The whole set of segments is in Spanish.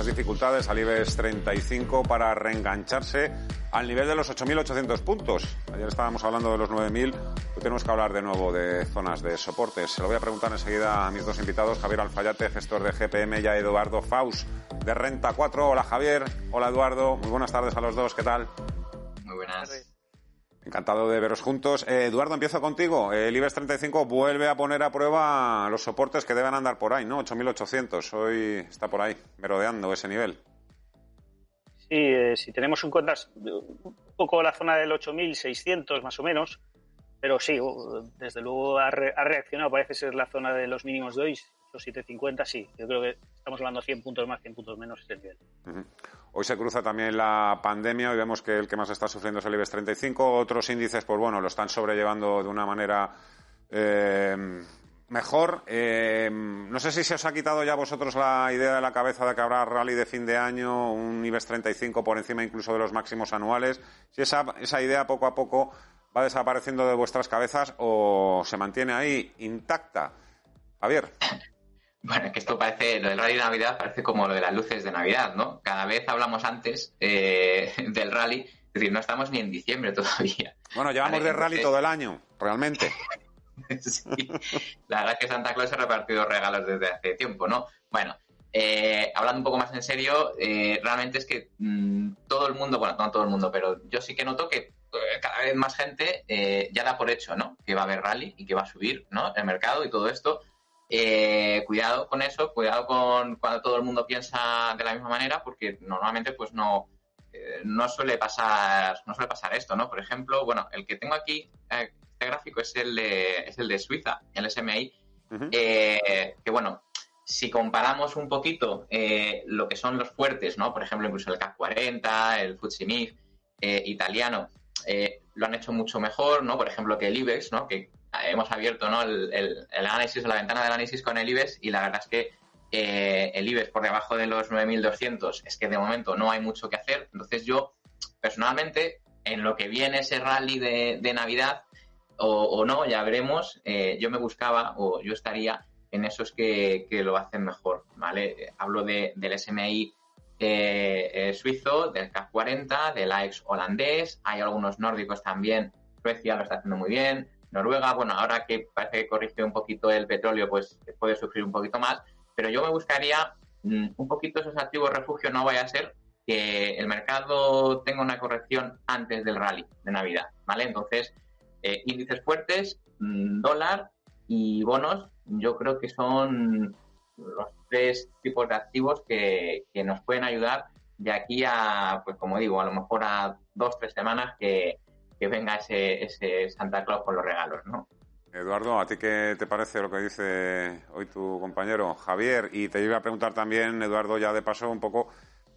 muchas dificultades al IBEX 35 para reengancharse al nivel de los 8.800 puntos. Ayer estábamos hablando de los 9.000, hoy tenemos que hablar de nuevo de zonas de soportes. Se lo voy a preguntar enseguida a mis dos invitados, Javier Alfayate, gestor de GPM, y a Eduardo Faus, de Renta 4. Hola Javier, hola Eduardo, muy buenas tardes a los dos, ¿qué tal? Muy buenas. Encantado de veros juntos. Eh, Eduardo, empiezo contigo. El IBEX 35 vuelve a poner a prueba los soportes que deben andar por ahí, ¿no? 8.800. Hoy está por ahí, merodeando ese nivel. Sí, eh, si tenemos en cuenta un poco la zona del 8.600 más o menos, pero sí, desde luego ha, re- ha reaccionado, parece ser la zona de los mínimos de hoy, los 750, sí, yo creo que estamos hablando de 100 puntos más, 100 puntos menos es el nivel. Hoy se cruza también la pandemia y vemos que el que más está sufriendo es el IBEX 35. Otros índices, pues bueno, lo están sobrellevando de una manera eh, mejor. Eh, no sé si se os ha quitado ya vosotros la idea de la cabeza de que habrá rally de fin de año, un IBEX 35 por encima incluso de los máximos anuales. Si esa, esa idea poco a poco va desapareciendo de vuestras cabezas o se mantiene ahí intacta. Javier. Bueno, es que esto parece, lo del rally de Navidad parece como lo de las luces de Navidad, ¿no? Cada vez hablamos antes eh, del rally, es decir, no estamos ni en diciembre todavía. Bueno, llevamos de rally todo el año, realmente. Sí. La verdad es que Santa Claus ha repartido regalos desde hace tiempo, ¿no? Bueno, eh, hablando un poco más en serio, eh, realmente es que mm, todo el mundo, bueno, no todo el mundo, pero yo sí que noto que eh, cada vez más gente eh, ya da por hecho, ¿no? Que va a haber rally y que va a subir, ¿no? El mercado y todo esto. Eh, cuidado con eso, cuidado con cuando todo el mundo piensa de la misma manera, porque normalmente pues no, eh, no suele pasar, no suele pasar esto, ¿no? Por ejemplo, bueno, el que tengo aquí, eh, este gráfico es el de, es el de Suiza, el SMI, eh, que bueno, si comparamos un poquito lo que son los fuertes, ¿no? Por ejemplo, incluso el CAC 40, el FTSE eh, italiano, eh, lo han hecho mucho mejor, ¿no? Por ejemplo, que el IBEX, ¿no? Que hemos abierto, ¿no? El, el- el análisis, la ventana del análisis con el IBEX y la verdad es que eh, el IBEX por debajo de los 9.200 es que de momento no hay mucho que hacer. Entonces yo, personalmente, en lo que viene ese rally de, Navidad, o, no, ya veremos, eh, yo me buscaba o yo estaría en esos que, que lo hacen mejor, ¿vale? Hablo de, del SMI eh, suizo, del CAC 40, del AEX holandés, hay algunos nórdicos también, Suecia lo está haciendo muy bien, Noruega, bueno, ahora que parece que corrige un poquito el petróleo, pues puede sufrir un poquito más, pero yo me buscaría mm, un poquito esos activos refugio, no vaya a ser que el mercado tenga una corrección antes del rally de Navidad, ¿vale? Entonces, eh, índices fuertes, mm, dólar y bonos, yo creo que son los tres tipos de activos que, que nos pueden ayudar de aquí a, pues como digo, a lo mejor a dos, tres semanas que, que venga ese, ese Santa Claus con los regalos, ¿no? Eduardo, ¿a ti qué te parece lo que dice hoy tu compañero Javier? Y te iba a preguntar también, Eduardo, ya de paso un poco,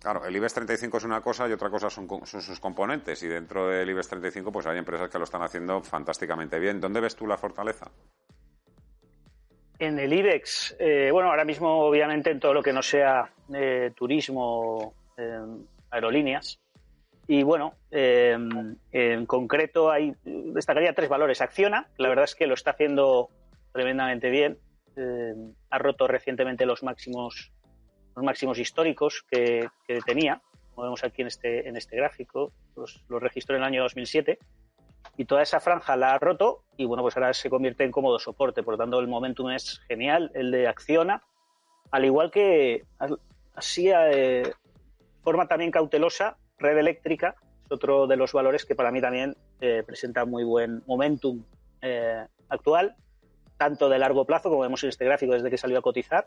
claro, el IBEX 35 es una cosa y otra cosa son, sus componentes. Y dentro del IBEX 35 pues hay empresas que lo están haciendo fantásticamente bien. ¿Dónde ves tú la fortaleza? En el IBEX, eh, bueno, ahora mismo obviamente en todo lo que no sea eh, turismo, eh, aerolíneas, y bueno, eh, en concreto hay, destacaría tres valores. Acciona, la verdad es que lo está haciendo tremendamente bien, eh, ha roto recientemente los máximos, los máximos históricos que, que tenía, como vemos aquí en este, en este gráfico, los, los registró en el año 2007 y toda esa franja la ha roto y bueno, pues ahora se convierte en cómodo soporte. Por lo tanto, el momentum es genial, el de Acciona, al igual que así de forma también cautelosa, Red Eléctrica es otro de los valores que para mí también eh, presenta muy buen momentum eh, actual, tanto de largo plazo, como vemos en este gráfico desde que salió a cotizar,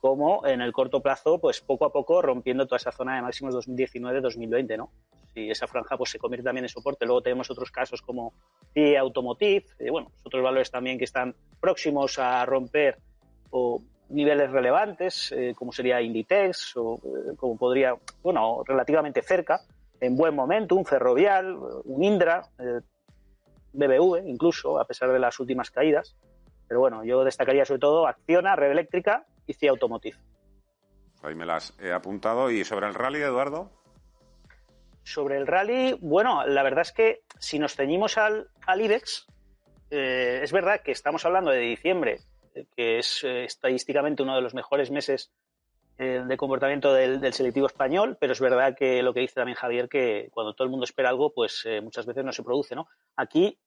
como en el corto plazo, pues poco a poco rompiendo toda esa zona de máximos 2019-2020, ¿no? Si esa franja pues se convierte también en soporte. Luego tenemos otros casos como CIE Automotive, eh, bueno, otros valores también que están próximos a romper o niveles relevantes, eh, como sería Inditex o eh, como podría, bueno, relativamente cerca, en buen momento, un Ferrovial, un Indra, BBV incluso, a pesar de las últimas caídas. Pero bueno, yo destacaría sobre todo Acciona, Red Eléctrica y CIA Automotive. Ahí me las he apuntado. ¿Y sobre el rally, Eduardo? Sobre el rally, bueno, la verdad es que si nos ceñimos al, al IBEX, eh, es verdad que estamos hablando de diciembre, eh, que es eh, estadísticamente uno de los mejores meses de comportamiento del, selectivo español, pero es verdad que lo que dice también Javier, que cuando todo el mundo espera algo, pues muchas veces no se produce, ¿no? Aquí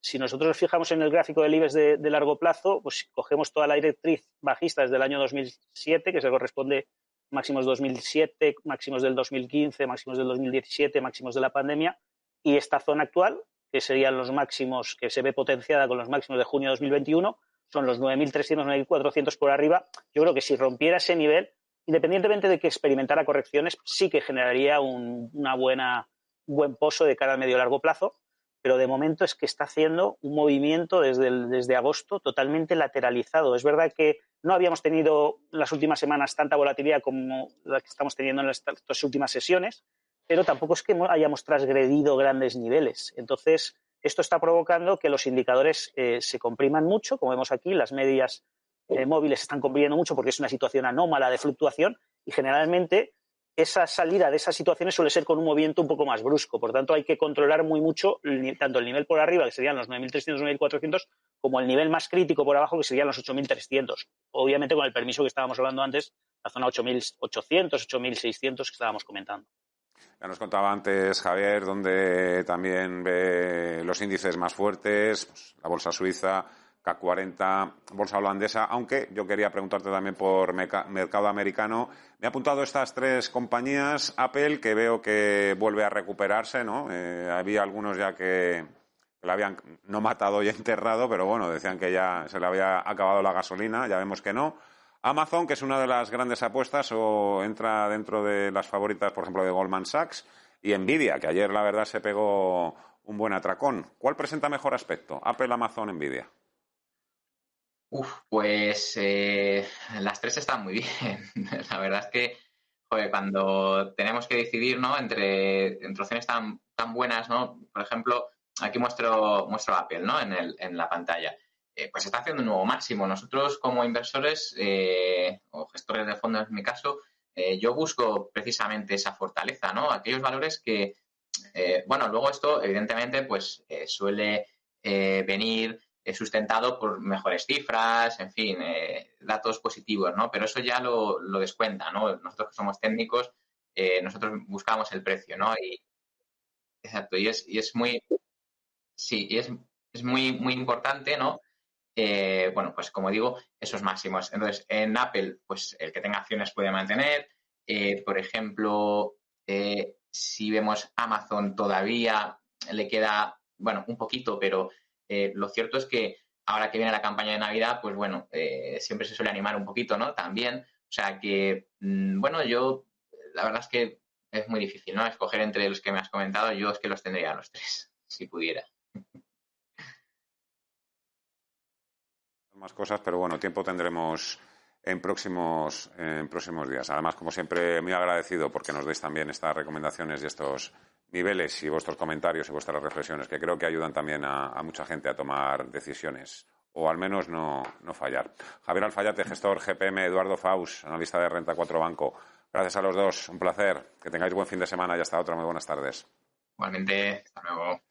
si nosotros nos fijamos en el gráfico del IBEX de, largo plazo, pues cogemos toda la directriz bajista desde el año 2007, que se corresponde máximos 2007, máximos del 2015, máximos del 2017, máximos de la pandemia, y esta zona actual, que serían los máximos, que se ve potenciada con los máximos de junio de 2021, son los 9.300, 9.400 por arriba. Yo creo que si rompiera ese nivel, independientemente de que experimentara correcciones, sí que generaría un una buena, buen pozo de cara al medio largo plazo pero de momento es que está haciendo un movimiento desde, desde agosto totalmente lateralizado. Es verdad que no habíamos tenido las últimas semanas tanta volatilidad como la que estamos teniendo en estas últimas sesiones, pero tampoco es que hayamos transgredido grandes niveles. Entonces, esto está provocando que los indicadores eh, se compriman mucho, como vemos aquí, las medias eh, móviles están comprimiendo mucho porque es una situación anómala de fluctuación y generalmente esa salida de esas situaciones suele ser con un movimiento un poco más brusco. Por tanto, hay que controlar muy mucho tanto el nivel por arriba, que serían los 9.300, 9.400, como el nivel más crítico por abajo, que serían los 8.300. Obviamente, con el permiso que estábamos hablando antes, la zona 8.800, 8.600 que estábamos comentando. Ya nos contaba antes Javier, donde también ve los índices más fuertes, pues, la bolsa suiza, CAC 40, bolsa holandesa, aunque yo quería preguntarte también por mercado americano. Me he apuntado estas tres compañías, Apple, que veo que vuelve a recuperarse, ¿no? Eh, había algunos ya que la habían no matado y enterrado, pero bueno, decían que ya se le había acabado la gasolina, ya vemos que no. Amazon, que es una de las grandes apuestas o entra dentro de las favoritas, por ejemplo, de Goldman Sachs, y Nvidia, que ayer la verdad se pegó un buen atracón. ¿Cuál presenta mejor aspecto? Apple, Amazon, Nvidia. Uf, pues eh, las tres están muy bien. La verdad es que, joder, cuando tenemos que decidir, ¿no? Entre, entre opciones tan, tan buenas, ¿no? Por ejemplo, aquí muestro, muestro Apple, ¿no? En, el, en la pantalla. Eh, pues está haciendo un nuevo máximo. Nosotros, como inversores eh, o gestores de fondos, en mi caso, yo busco precisamente esa fortaleza, ¿no? Aquellos valores que, bueno, luego esto, evidentemente, pues suele venir sustentado por mejores cifras, en fin, eh, datos positivos, ¿no? Pero eso ya lo, lo descuenta, ¿no? Nosotros que somos técnicos, eh, nosotros buscamos el precio, ¿no? Y, exacto, y es, y es muy, sí, y es, es muy, muy importante, ¿no? Eh, bueno, pues como digo, esos máximos. Entonces, en Apple, pues el que tenga acciones puede mantener. por ejemplo, si vemos Amazon todavía le queda, bueno, un poquito, pero eh, lo cierto es que ahora que viene la campaña de Navidad, pues bueno, eh, siempre se suele animar un poquito, ¿no? También. O sea que, mm, bueno, yo, la verdad es que es muy difícil, ¿no? Escoger entre los que me has comentado, yo es que los tendría los tres, si pudiera. Más cosas, pero bueno, tiempo tendremos en próximos, en próximos días. Además, como siempre, muy agradecido porque nos deis también estas recomendaciones y estos niveles y vuestros comentarios y vuestras reflexiones, que creo que ayudan también a, mucha gente a tomar decisiones o al menos no, no, fallar. Javier Alfayate, gestor GPM, Eduardo Faus, analista de Renta 4 Banco. Gracias a los dos, un placer. Que tengáis buen fin de semana y hasta otra. Muy buenas tardes. Igualmente, hasta luego.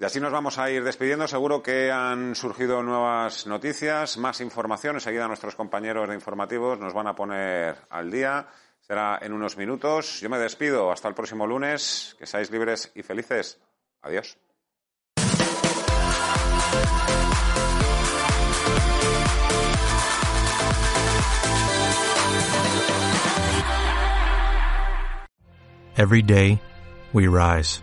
Y así nos vamos a ir despidiendo. Seguro que han surgido nuevas noticias, más información. Enseguida nuestros compañeros de informativos nos van a poner al día. Será en unos minutos. Yo me despido. Hasta el próximo lunes. Que seáis libres y felices. Adiós. Every day, we rise,